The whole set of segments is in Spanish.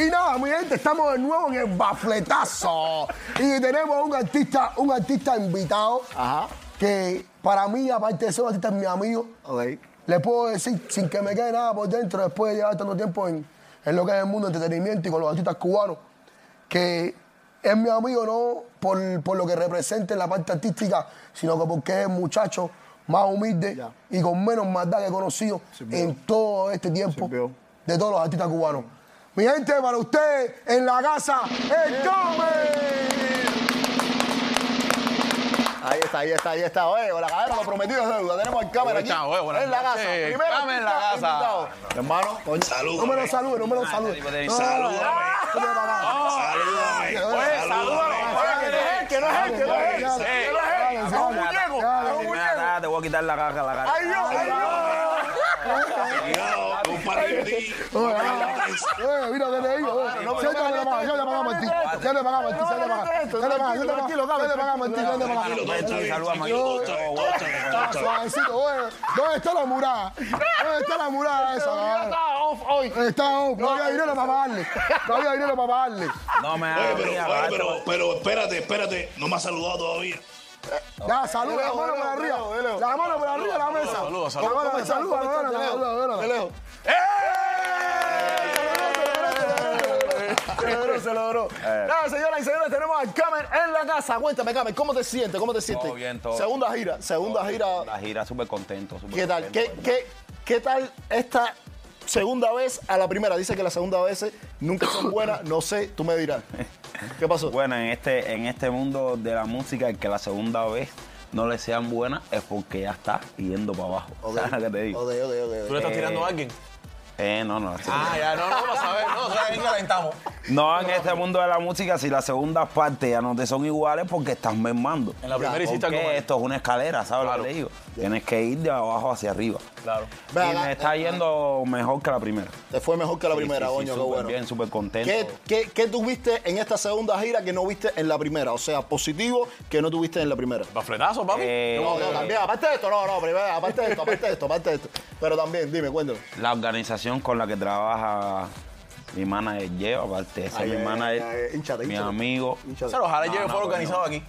Y nada, mi gente, estamos de nuevo en el bafletazo. y tenemos un artista, un artista invitado Ajá. que para mí, aparte de ser un artista, es mi amigo. Ok. Le puedo decir, sin que me quede nada por dentro, después de llevar tanto tiempo en, en lo que es el mundo del entretenimiento y con los artistas cubanos, que es mi amigo no por, por lo que representa en la parte artística, sino que porque es el muchacho más humilde Ya. y con menos maldad que he conocido Sirvió. en todo este tiempo Sirvió. de todos los artistas cubanos. Mi gente, para ustedes en la casa, el Come. Ahí está, ahí está, ahí está. Oye, con la cadera lo prometido es deuda. Tenemos el cámara aquí. oye, buenas en la casa. Primero Cámara en la casa. Hermano, coño. No me lo salude, no me lo salude. No, Salúdame. no, no, no, no, no. Salúdame. Oye, Salúdame. Oye, que no es él, que no es él, que no es él. Es un muñeco. Te voy a quitar la caja, la cara. Mira, desde ahí. Siéntame la mano, siéntame la mano, Martín. Siéntame la mano, Martín. Siéntame la mano. Siéntame la mano, siéntame la mano, Martín. Siéntame la mano. Martín. ¿Dónde está la murada? ¿Dónde está la murada esa? Está off hoy. Está off. No había dinero para pagarle. No había dinero para pagarle. No me hagas. Pero, pero espérate, espérate. No me has saludado todavía. Ya, saluda, la mano por arriba. La mano por arriba de la mesa. Saluda, saluda. La mano, saluda, saluda. Se logró, se logró. Nada, señoras y señores, tenemos al Camen en la casa. Cuéntame, Camen, ¿cómo te sientes? ¿Cómo te sientes? bien, todo Segunda gira, segunda gira. La gira súper contento. súper ¿Qué tal? contento, ¿Qué, qué, ¿Qué tal esta segunda vez a la primera? Dice que las segunda veces nunca son buenas. No sé, tú me dirás. ¿Qué pasó? Bueno, en este, en este mundo de la música, el que la segunda vez no le sean buenas es porque ya está yendo para abajo. ¿Sabes lo que te digo? Ok, ok, ok, ok. ¿Tú le estás tirando a alguien? Eh, no, no. Ah, ya, no, no, para saber. No, o sea, aquí calentamos. No, en este mundo de la música, si las segundas partes ya no te son iguales, porque estás mermando. En la primera hiciste algo esto es una escalera, ¿sabes Claro. lo que te digo? Tienes que ir de abajo hacia arriba. Claro. Y me está yendo mejor que la primera. Te fue mejor que la Sí, primera, sí, sí, coño, qué súper bueno. bien, súper contento. ¿Qué, qué, qué tuviste en esta segunda gira que no viste en la primera? O sea, positivo que no tuviste en la primera. ¿Bafletazo, papi? Eh, No, no, también, aparte de esto, no, no, primero, aparte de esto, aparte de esto, aparte de esto. Pero también, dime, cuéntame. La organización con la que trabaja mi manager lleva, aparte Ay, mi ay, manager, ay, hinchate, mi hinchate. amigo. Hinchate. Ojalá No, lleve no, fuera organizado aquí.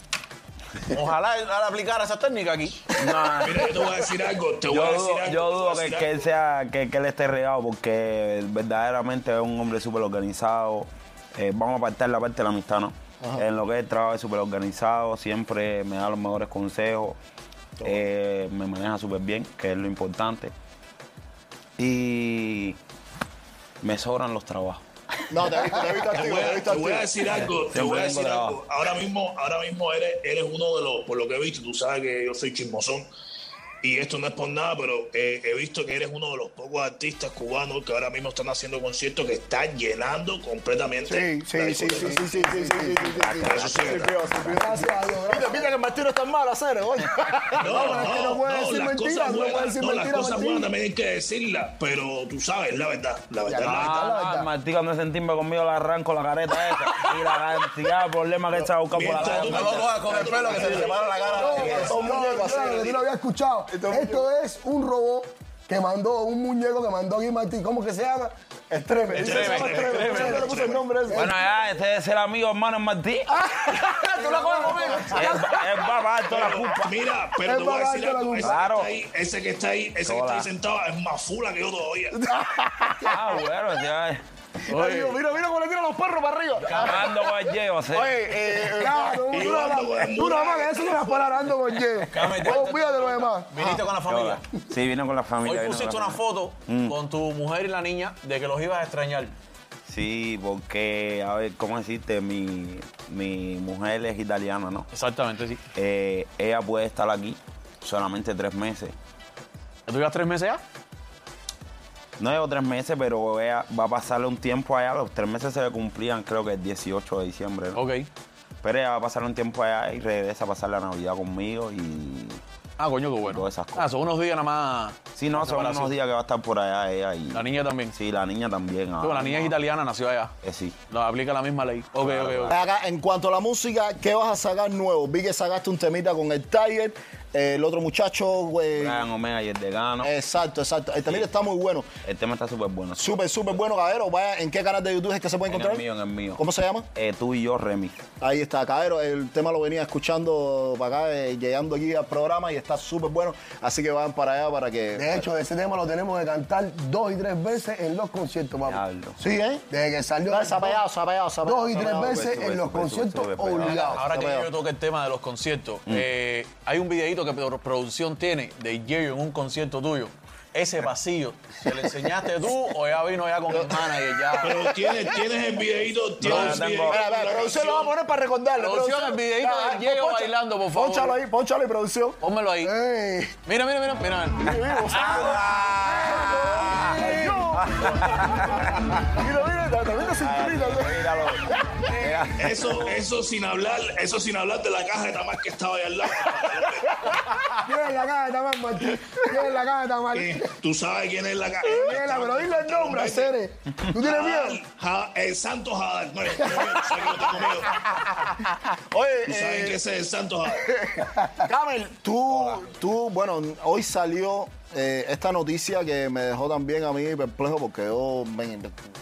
Ojalá él, aplicara esa técnica aquí. No, Mira, yo te voy a decir algo. Te voy a decir dudo, algo. yo dudo que, él sea, que, que él esté regado porque verdaderamente es un hombre súper organizado. Eh, vamos a apartar la parte de la amistad, ¿no? En lo que es el trabajo es súper organizado, siempre me da los mejores consejos, eh, me maneja súper bien, que es lo importante. Y me sobran los trabajos. No, te he visto, te he visto Te voy, te he a, visto te voy a activo. decir algo, te voy a decir de algo. Ahora mismo, ahora mismo eres, eres uno de los, por lo que he visto, tú sabes que yo soy chismosón. Y esto no es por nada, pero eh, he visto que eres uno de los pocos artistas cubanos que ahora mismo están haciendo conciertos que están llenando completamente. Sí, sí, sí, sí, sí, sí, sí, sí. Gracias a Dios. Viste, viste que el Martino está mal hacer, oye. No, No, no puede decir mentiras, no puede no, las cosas Martín. buenas también hay que decirlas, pero tú sabes, la verdad, la verdad, la verdad. la Ah, verdad. Martí cuando se entimba conmigo le arranco la careta esa y la cantidad de problemas que he echado por la tú No lo cojas con el pelo que se la cara. Esto es un robot que mandó, un muñeco que mandó aquí Martín. ¿Cómo que se llama? Extreme. Extreme, Extreme. extreme, Yo le puse el nombre ese. Bueno, ya, ese es el amigo hermano Martí. Tú la coges conmigo. Él va- a pagar toda la culpa. Mira, pero te voy a decir algo. Claro. que está ahí, ese que está ahí, ese que está ahí sentado es más fula que yo todavía. Ah, bueno, ya. Ay, Dios, Mira, mira cómo le tiran los perros para arriba. Ando con Diego, sí. Oye, eh, Claro, tú nada más- que eso no las paras ando con Ye. Olvídate de lo demás. Viniste con la familia. Sí, vine con la Hoy familia. con pusiste una familia. foto con tu mujer y la niña de que los ibas a extrañar. Sí, porque, a ver, ¿cómo decirte? Mi, mi mujer es italiana, ¿no? Exactamente, sí. Eh, ella puede estar aquí solamente tres meses. ¿Tú ibas tres meses ya? No llevo tres meses, pero va a pasarle un tiempo allá. Los tres meses se le cumplían, creo que el 18 de diciembre. ¿no? Ok. Pero ella va a pasar un tiempo allá y regresa a pasar la Navidad conmigo y... Ah, coño, qué bueno. Todas esas cosas. Ah, son unos días nada más. Sí, no, son separación. unos días que va a estar por allá ella y... La niña también. Sí, la niña también. ah, Bueno, la niña es italiana, nació allá. eh, sí. No, aplica la misma ley. Ok, ok, ok. Acá, en cuanto a la música, ¿qué vas a sacar nuevo? Vi que sacaste un temita con el Tiger. El otro muchacho, güey. Brian Omega y el de Gano. Exacto, exacto. El también está muy bueno. El tema está súper bueno. Súper, súper bueno, caballero. Vaya, ¿en qué canal de YouTube es que se puede En el encontrar? mío, en el mío. ¿Cómo se llama? Eh, tú y yo, Remix. Ahí está, caballero. El tema lo venía escuchando para acá, eh, llegando aquí al programa y está súper bueno. Así que van para allá para que. De hecho, ese tema lo tenemos que cantar dos y tres veces en los conciertos, papá. Sí, ¿eh? Desde que salió. Dale, zapallado, zapallado, zapallado. Dos y tres veces sube, en los sube, conciertos obligados. Ahora que yo toque el tema de los conciertos, Mm. eh, hay un videito que pro- producción tiene de Jerry en un concierto tuyo. Ese pasillo, ¿se le enseñaste tú o ya vino ya con el manager ya? Pero tienes, tienes el videito, tienes yo el videito. De producción lo va a poner para recordarle. Producción, el videito del Diego poncha- bailando, por favor. Pónchalo ahí, pónchalo ahí, producción. Pónmelo ahí. Ey, Mira, mira, mira, mira. Mira, mira, también cinturita. Mira. Eso, eso sin hablar, eso sin hablar de la caja de tamal que estaba ahí al lado. Tiene la cara de Tamal, Martín. Tiene la cara de Tamal. Eh, Tú sabes quién es la caja. Tiene, pero dile el nombre, Cere. ¿Tú tienes miedo? Ja- el Santo Hadar. No, no. Oye, Tú sabes eh, que ese es el Santo Hadar. Camel, tú, tú, bueno, hoy salió eh, esta noticia que me dejó también a mí perplejo porque yo me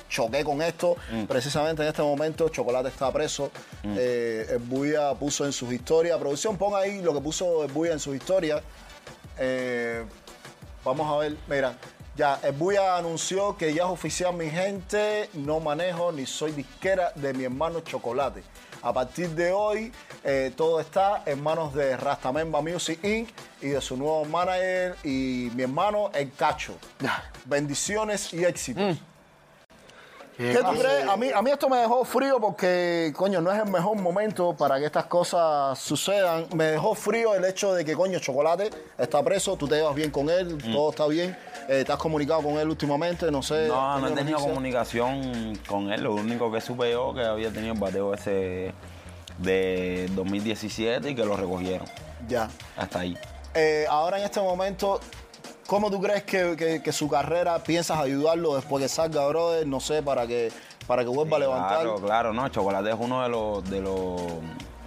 choqué con esto. Precisamente en este momento, Chocolate está preso. Eh, el Buya puso en sus historias. Producción, pon ahí lo que puso el Buya en sus historias. Eh, vamos a ver, mira. Ya, el Buya anunció que ya es oficial, mi gente, no manejo ni soy disquera de mi hermano Chocolate. A partir de hoy, eh, todo está en manos de Rastamemba Music Inc. y de su nuevo manager y mi hermano, El Cacho. Bendiciones y éxitos. ¿Qué tú crees? A mí, a mí esto me dejó frío porque, coño, no es el mejor momento para que estas cosas sucedan. Me dejó frío el hecho de que, coño, Chocolate está preso, tú te llevas bien con él, todo está bien. Eh, ¿Te has comunicado con él últimamente? No sé. No, ¿has no he tenido comunicación con él. Lo único que supe yo que había tenido el bateo ese de 2017 y que lo recogieron. Ya. Hasta ahí. Eh, ahora en este momento, ¿cómo tú crees que, que- que su carrera piensas ayudarlo después que salga, brother? No sé, para que, para que vuelva a levantar. Claro, claro, no. Chocolate es uno de los, de los.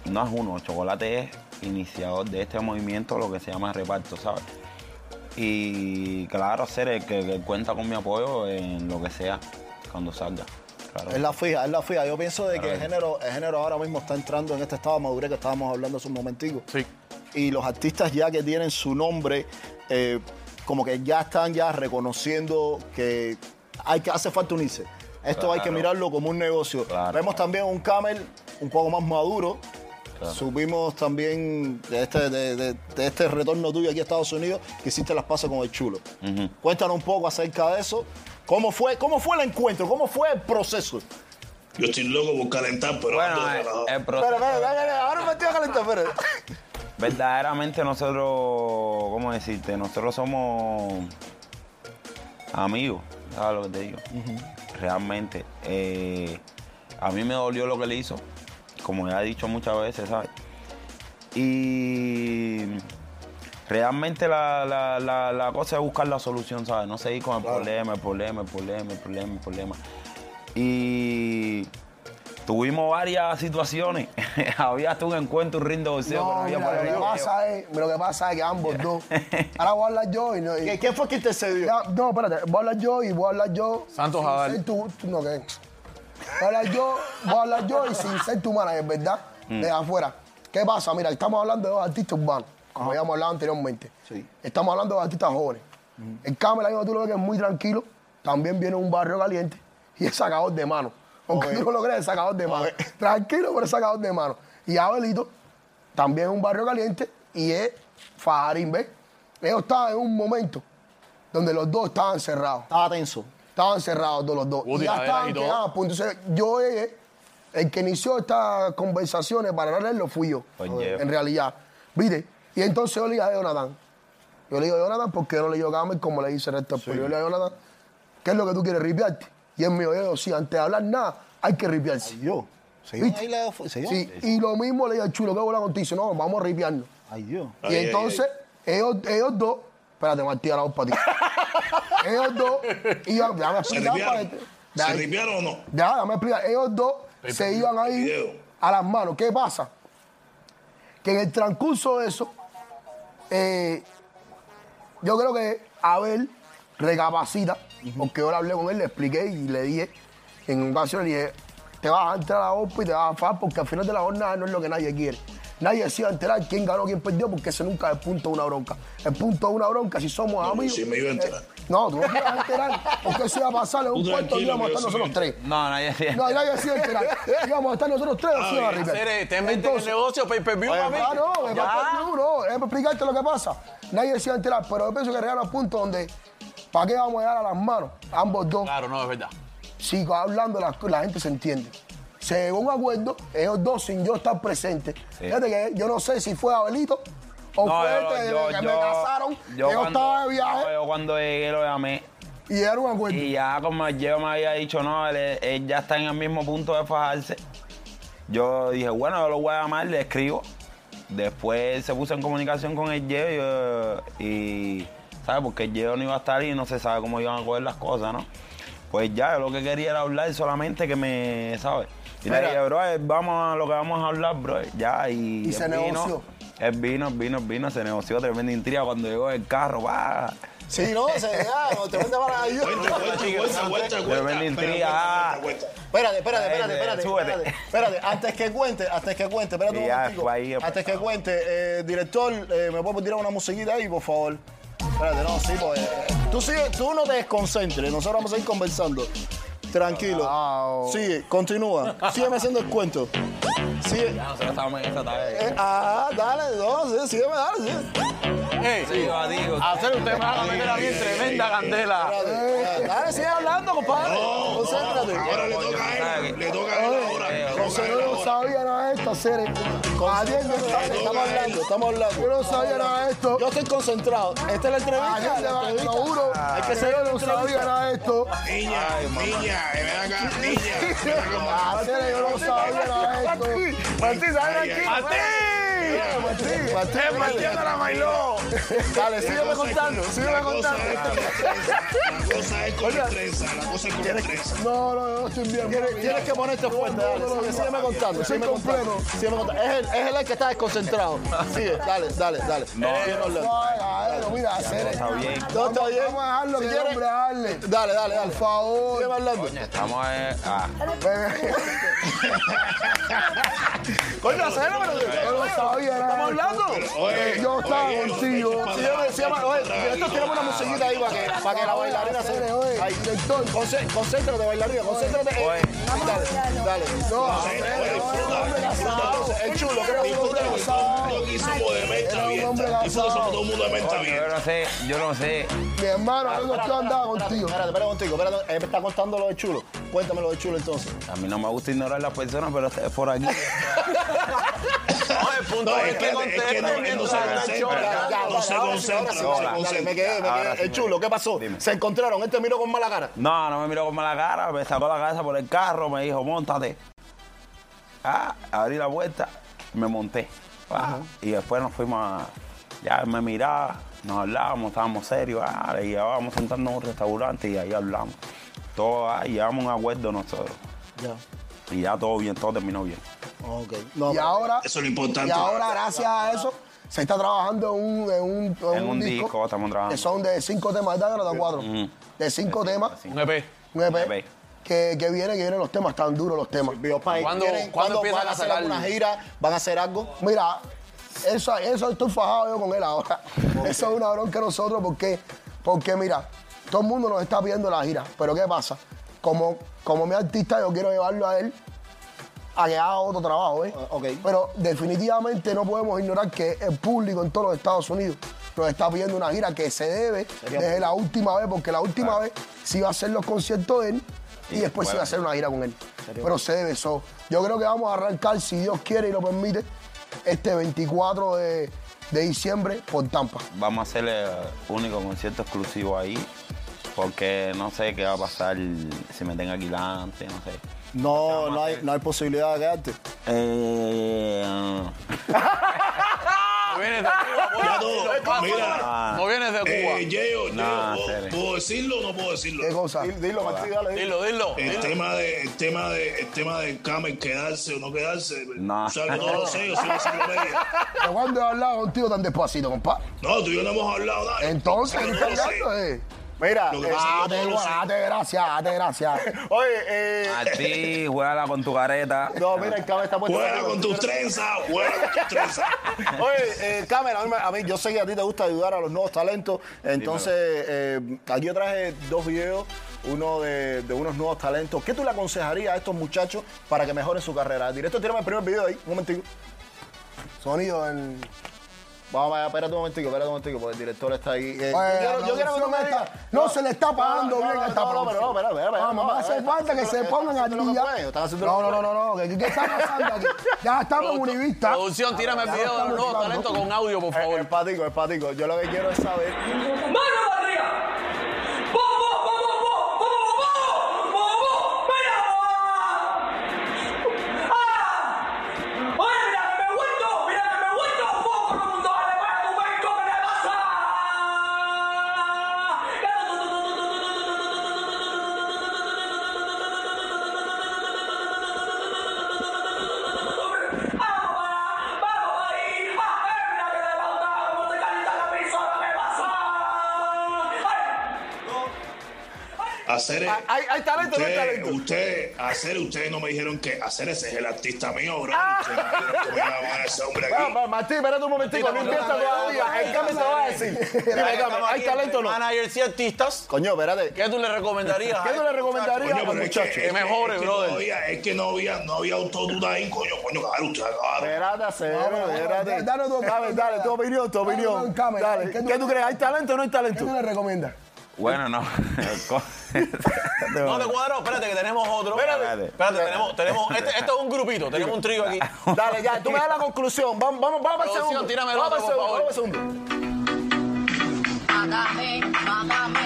No es uno, Chocolate es iniciador de este movimiento, lo que se llama reparto, ¿sabes? Y claro, ser el que, que cuenta con mi apoyo en lo que sea, cuando salga. Claro. Es la fija, es la fija. Yo pienso de que el género, el género ahora mismo está entrando en este estado de madurez que estábamos hablando hace un momentico. Sí. Y los artistas ya que tienen su nombre, eh, como que ya están ya reconociendo que hay que hace falta unirse. Esto hay que mirarlo como un negocio. Claro. Vemos también un Camel un poco más maduro. Claro. Supimos también de este, de, de- de este retorno tuyo aquí a Estados Unidos que hiciste las pases con el chulo. Cuéntanos un poco acerca de eso. ¿Cómo fue, ¿Cómo fue el encuentro? ¿Cómo fue el proceso? Yo estoy loco por calentar, pero Bueno, eh, relajado. el proceso. Espera, espera, espera, espera, ahora me estoy a calentar, espera. Verdaderamente nosotros, ¿cómo decirte? Nosotros somos amigos, ¿sabes lo que te digo? Realmente. eh, a mí me dolió lo que le hizo, como ya he dicho muchas veces, ¿sabes? Y realmente la, la- la- la cosa es buscar la solución, ¿sabes? No seguir con el problema, el problema, el problema, el problema, el problema. Y tuvimos varias situaciones. Había hasta un encuentro, un ring de boxeo, No, pero mira, lo que pasa es, lo que pasa es que ambos dos. Ahora voy a hablar yo y no. y- ¿Qué- ¿Quién fue quien te cedió? Ya, no, espérate, voy a hablar yo y voy a hablar yo. Santos tu- tu- no, ¿qué? Voy a hablar yo, voy a hablar yo y sin ser tu manager, ¿verdad? Mm. De afuera. ¿Qué pasa? Mira, estamos hablando de dos artistas urbanos, como habíamos hablado anteriormente. Sí. Estamos hablando de artistas jóvenes. El Camel, ahí tú lo ves que es muy tranquilo, también viene un barrio caliente y es sacador de mano. Aunque tú no lo creas, es sacador de mano. Tranquilo, pero es sacador de mano. Y Abelito también es un barrio caliente y es fajarín, ¿ves? Ellos estaban en un momento donde los dos estaban cerrados. Estaba tenso. Estaban cerrados todos los dos. Y ya estaban y quedados. Pues entonces, yo, eh, el que inició estas conversaciones para hablarlo fui yo. Oye. En realidad. ¿Viste? Y entonces yo le dije a Jonathan. Yo le digo a Jonathan porque yo no le digo a Camel como le dice el resto. Yo le digo a Jonathan, ¿qué es lo que tú quieres ripiarte? Y él me dijo, yo, sí, antes de hablar nada, hay que ripiarse. Ay, Dios. ¿Se ¿Viste? ahí la ¿Se Sí, y lo mismo le digo al chulo, ¿qué bola contigo? Dice, no, vamos a ripiarnos. Ay, Dios. Y Ay, ay, entonces, Ellos, ellos dos, espérate, Martí, ahora para ti. ellos dos iban, déjame ¿Se explicar para ripiaron? que- ¿Se ripiaron o no? ya, déjame explicar. Ellos dos se iban ahí Video. a las manos. ¿Qué pasa? Que en el transcurso de eso, eh, yo creo que Abel recapacita, porque yo le hablé con él, le expliqué y le dije, en ocasiones le dije, te vas a entrar a la OPA y te vas a fajar porque al final de la jornada no es lo que nadie quiere. Nadie se iba a enterar quién ganó, quién perdió, porque ese nunca es el punto de una bronca. El punto de una bronca, si somos No, amigos. sí me iba a enterar. eh, no, tú no te ibas a enterar, porque eso iba a pasar en un cuarto tranquilo, íbamos a estar nosotros tres. No, nadie se No, nadie se iba a enterar. Íbamos a estar nosotros tres, se iba a te el Entonces, negocio pay per view, mami. Ah, no, me Ya. falta el no, es para explicarte lo que pasa. Nadie se iba a enterar, pero yo pienso que llegar al punto donde, ¿para qué vamos a llegar a las manos? Ambos dos. Claro, no, es verdad. Si hablando, la, la gente se entiende. Se llegó a un acuerdo, ellos dos sin yo estar presente. Fíjate que yo no sé si fue Abelito o No, fue yo- este yo- que me yo- casaron, yo yo estaba de viaje no, yo cuando llegué lo llamé y era un acuerdo. y ya como Diego me había dicho, no, él, él ya está en el mismo punto de fajarse. Yo dije, bueno, yo lo voy a llamar, le escribo. Después se puso en comunicación con el Diego y, y, ¿sabes? Porque el no iba a estar y no se sabe cómo iban a coger las cosas, ¿no? Pues ya, yo lo que quería era hablar solamente que me, ¿sabes? Y le Mira. dije, bro, vamos a lo que vamos a hablar, bro. Ya, y. Y se vino, negoció. Él vino, él vino, él vino, se negoció tremenda intriga cuando llegó el carro, va. Sí, no, se ya, no, te vende para ayuda. Vender Espera, intriga. cuenta. Espérate, espérate, espérate, espérate, súbete. espérate, espérate, antes que cuente, antes que cuente, espérate un momentico. ahí, Antes que cuente, eh, director, eh, ¿me puedo tirar una musiquita ahí, por favor? Espérate, no, sí, pues, eh, tú, sigue, tú no te desconcentres, nosotros vamos a ir conversando. Tranquilo. Wow. Sigue, continúa. Sígueme haciendo el cuento. Sigue. Nosotros estábamos en esa tarde. Eh, ah, dale, no, sí, sígueme, dale, sigue. Ey, Sí, digo. hacer usted me van a meter a mí en tremenda candela. Espérate, dale, sigue hablando, compadre. Concéntrate. Ahora le toca a él. Le toca a él ahora. José no sabía nada de esto, Cere. Atiende, Estamos hablando, estamos hablando. Yo no sabía nada de esto. Yo estoy concentrado. Esta es la entrevista. Atiende, la. Hay que seguir yo no sabía nada de esto. Niña, niña, ven acá, niña. Ven acá, Cere, yo no sabía nada de esto. Martín, ay. tranquilo. Martín, Martín, Martín, la bailó! Dale, sígueme contando, sígueme La cosa contando. es con la cosa es con la trenza, la cosa es con la trenza. No, no, no estoy bien. Tienes, que ponerte fuerte, dale. Sígueme contando, Soy sígueme contando. completo. Sígueme contando. Es él, el que está desconcentrado. Sigue, dale, dale, dale. Sigue hablando. Ay, mira, Cere. Está bien. No, está bien. Vamos a dejarlo Si que hombre. Dale, dale, dale. Por favor. Hablando. Estamos eh, ah, Coño, pero. Yo no sabía. Estamos hablando. Oye, Yo estaba contigo. Sígueme, sígueme. Oye, director, tirame una musiquita ahí para que, para que la bailarina se. Ahí. director. Concé- Concéntrate, bailarina, concéntrate. Eh, Oye. Dale, dale. No. El chulo, todo el mundo de abierta. Disfruta, todo el mundo yo no sé, yo no sé. mi hermano, yo no andaba contigo. Espérate, espérate contigo, espérate. Él me está contando lo de chulo. Cuéntame lo de chulo entonces. A mí no me gusta ignorar a las personas, pero este es por aquí. No, el punto No, es es que es que no, él no se concentra. No se concentra, me quedé, me quedé. El me chulo, ¿qué pasó? Dime. Se encontraron, él te miró con mala cara. No, no me miró con mala cara, me sacó la cabeza por el carro, me dijo, montate. Ah, abrí la puerta, me monté. Ah, y después nos fuimos a. Ya él me miraba, nos hablábamos, estábamos serios, ah, le llevábamos sentando en un restaurante y ahí hablamos. Todo, ah, y llevamos un acuerdo nosotros. Ya. Y ya todo bien, todo terminó bien. Ok. No, Y ahora, Eso es lo importante. y ahora, gracias a eso, se está trabajando en un, en un, en En un disco estamos trabajando. Que son de cinco temas, ¿verdad? ¿O de cuatro? Ujú. De cinco temas. Un EP. Un EP. EP. Que, que viene, que vienen los temas, tan duros los temas. ¿Cuándo- ¿Tienen- cuándo ¿Cuándo empiezan van a a hacer sacar? alguna gira? ¿Van a hacer algo? Mira, eso, eso estoy fajado yo con él ahora. Eso es una bronca de nosotros porque, porque mira, todo el mundo nos está pidiendo la gira. Pero ¿qué pasa? Como, como mi artista, yo quiero llevarlo a él a que haga otro trabajo, ¿eh? Ah, ok. Pero definitivamente no podemos ignorar que el público en todos los Estados Unidos nos está pidiendo una gira que se debe desde la última vez, porque la última vez se iba a hacer los conciertos de él y, Y después se iba a hacer una gira con él. Pero se debe eso. Yo creo que vamos a arrancar, si Dios quiere y lo permite, este 24 de, de diciembre por Tampa. Vamos a hacer el único concierto exclusivo ahí, porque no sé qué va a pasar si me tengo aquí delante, no sé. No, no hay, no hay posibilidad de quedarte. Eh, No vienes de Cuba. Mira, No vienes de Cuba. eh, serio. Puedo decirlo o no puedo decirlo? ¿Qué cosa? Dilo, dilo, dale. dilo. Dilo. El dilo. tema de, el tema de, el tema de Camel quedarse o no quedarse. No. O sea, que no lo sé, yo soy enciclopedia. ¿De cuándo he hablado contigo tan despacito, compadre? No, tú y yo no hemos hablado nada. Entonces, ¿qué estás hablando, eh? Mira, Lo que eh, pasa es que yo Date, no lo sé. date, gracias, date, gracias. oye, eh, A ti, juégala con tu careta. no, mira, el Camel está puesto. Juega con tus trenzas, juega con tus trenzas. Oye, eh, Camel, a mí, me- a mí- yo sé que a ti te gusta ayudar a los nuevos talentos. Entonces, eh, aquí yo traje dos videos, uno de, de unos nuevos talentos. ¿Qué tú le aconsejarías a estos muchachos para que mejoren su carrera? Directo, tírame el primer video ahí, un momentico. Sonido en. Vamos allá, espérate un momentico, espérate un momentico, porque el director está ahí. Eh, Oye, yo quiero, yo quiero que tú me digas. esta- no se le está pagando no, bien no, a esta no, no, pero producción. no, espera, espera, espera, Vamos, no, hace están falta que se pongan al día. No, no, no, no, no. ¿Qué, qué está pasando aquí? Ya estamos en Univista. Producción, tírame el video de los nuevos talentos con audio, por Es favor. patico, es patico. Yo lo que quiero es saber. ¡Mano Hacer ¿Hay, hay- hay talento o no hay Usted, talento? usted, hacer, ustedes no me dijeron que hacer ese es el artista mío, bro. Ah. Me dijeron que me iba a ese hombre Va, aquí. va, Martín, espérate un momentico, no empieza todavía. El te va a decir. Dime, ¿hay talento o no? Managers y artistas. Coño, espérate. ¿Qué tú le recomendarías? ¿Qué tú le estos recomendarías Coño, pero muchachos? es que- mejore, es que brother. No había, es que no había, no había autotune ahí, coño, coño, claro, usted, claro. Espérate, acero, No, no, no, espérate. dale tu- Dale, dale, tu opinión, tu opinión. Dale. ¿qué tú- ¿Qué crees? ¿Hay talento o no hay ¿Qué talento? tú le recomiendas? Bueno, no. No te cuadro, espérate que tenemos otro. Espérate. Espérate, tenemos, tenemos, este, esto es un grupito, tenemos un trío aquí. Dale, ya, tú me das la conclusión. Vamos, vamos, vamos para el segundo. tírame el otro, por favor. vamos para el segundo. Mágame, mágame,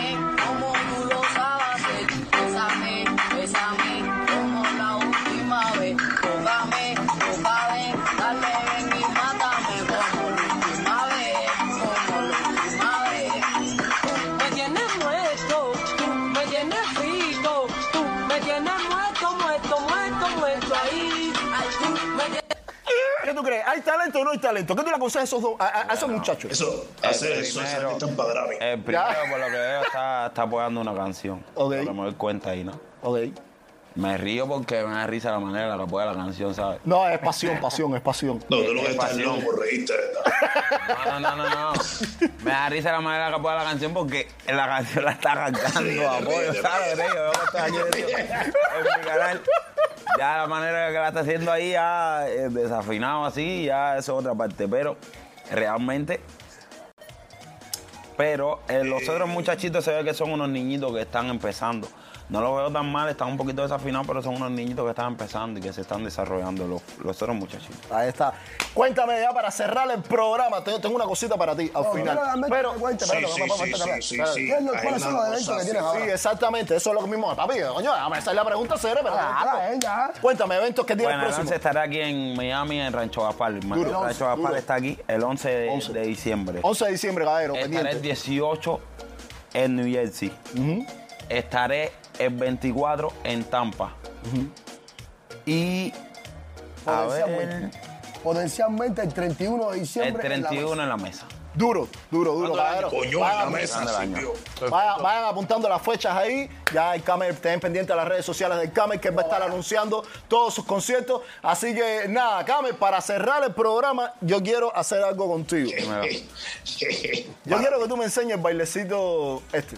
tú crees? ¿Hay talento o no hay talento? ¿Qué tú le aconsejas a esos, dos- a, a- a esos muchachos? Eso, hacer eso, para Grammy. El primero, por lo que veo, está, está apoyando una canción. Ok. Por lo que me doy cuenta ahí, ¿no? Ok. Me río porque me da risa la manera en la que apoya la canción, ¿sabes? No, es pasión, pasión, es pasión. No, tú lo que es estás pasión. loco por reírte, ¿verdad? No, no, no, no. Me da risa la manera en la que apoya la canción porque la canción la está arrancando Ríete, apoyo, ¿sabes? Yo estoy aquí en mi canal. Ya la manera que la está haciendo ahí, ya eh, desafinado así, ya eso es otra parte. Pero realmente. Pero eh, los otros muchachitos se ve que son unos niñitos que están empezando. No los veo tan mal, están un poquito desafinados, pero son unos niñitos que están empezando y que se están desarrollando los, los otros muchachitos. Ahí está. Cuéntame ya para cerrar el programa. Tengo, tengo una cosita para ti al No, final. realmente Pero, te cuente, Sí, sí, sí, sí, sí, espérate. sí. ¿Qué es lo- ¿Cuáles son los eventos que tienes así. sí, ahora? exactamente. Eso es lo mismo. Papi, coño, déjame hacer la pregunta seria. Pero eh, ya. Cuéntame, eventos que tienes Bueno, el próximos. 11 estará aquí en Miami, en Rancho. Duro. Rancho Duro. está aquí el 11 de, 11. de diciembre. 11 de diciembre, caballero, Estaré el pendiente. 18 en New Jersey. Estaré el 24 en Tampa. Y a ver, Potencialmente. Potencialmente el 31 de el diciembre. en la 31 mesa. en la mesa. Duro, duro, duro. Coño, la mesa. Vayan, vayan apuntando las fechas ahí. Ya el Camer, estén pendientes de las redes sociales del Camer, que él va a estar anunciando todos sus conciertos. Así que nada, Camer, para cerrar el programa, yo quiero hacer algo contigo. Yo quiero que tú me enseñes el bailecito este.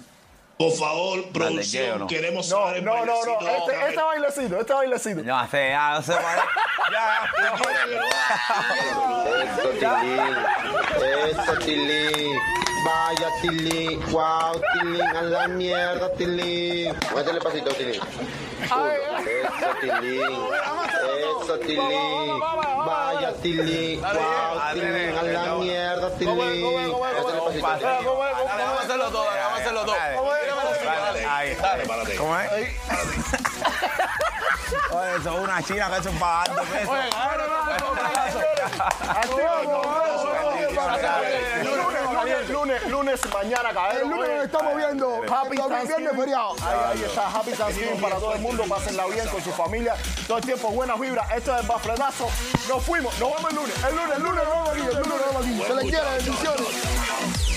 Por favor, ¿qué o producción, no? queremos No, saber el no, no, no. Este, este bailecito, este bailecito. No sé, ya, no sé. Eso, Tilín. Eso, Tilín. Vaya, Tilín. Wow, Tilín. A la mierda, Tilín. Muéstrale pasito, Tilín. Eso, Tilín. Eso, Tilín. Vaya, Tilín. Wow, Tilín. A la mierda, Tilín. Muéstrale pasito, Tilín. Vamos a hacerlo todo, vamos a hacerlo todo. Ahí. Párate. ¿Cómo es? Oye, eso es una china que son pagando pesos. Activo, lunes, lunes, lunes, mañana. El lunes estamos viendo. Happy El Thanksgiving. feriado. Ahí, ahí está, Happy Thanksgiving para todo el mundo. Pásenla bien con su familia. Todo el tiempo, buenas vibras. Esto es el bafletazo. Nos fuimos. Nos vemos el lunes. El lunes, el lunes. El lunes vemos aquí. Se les quiere, bendiciones.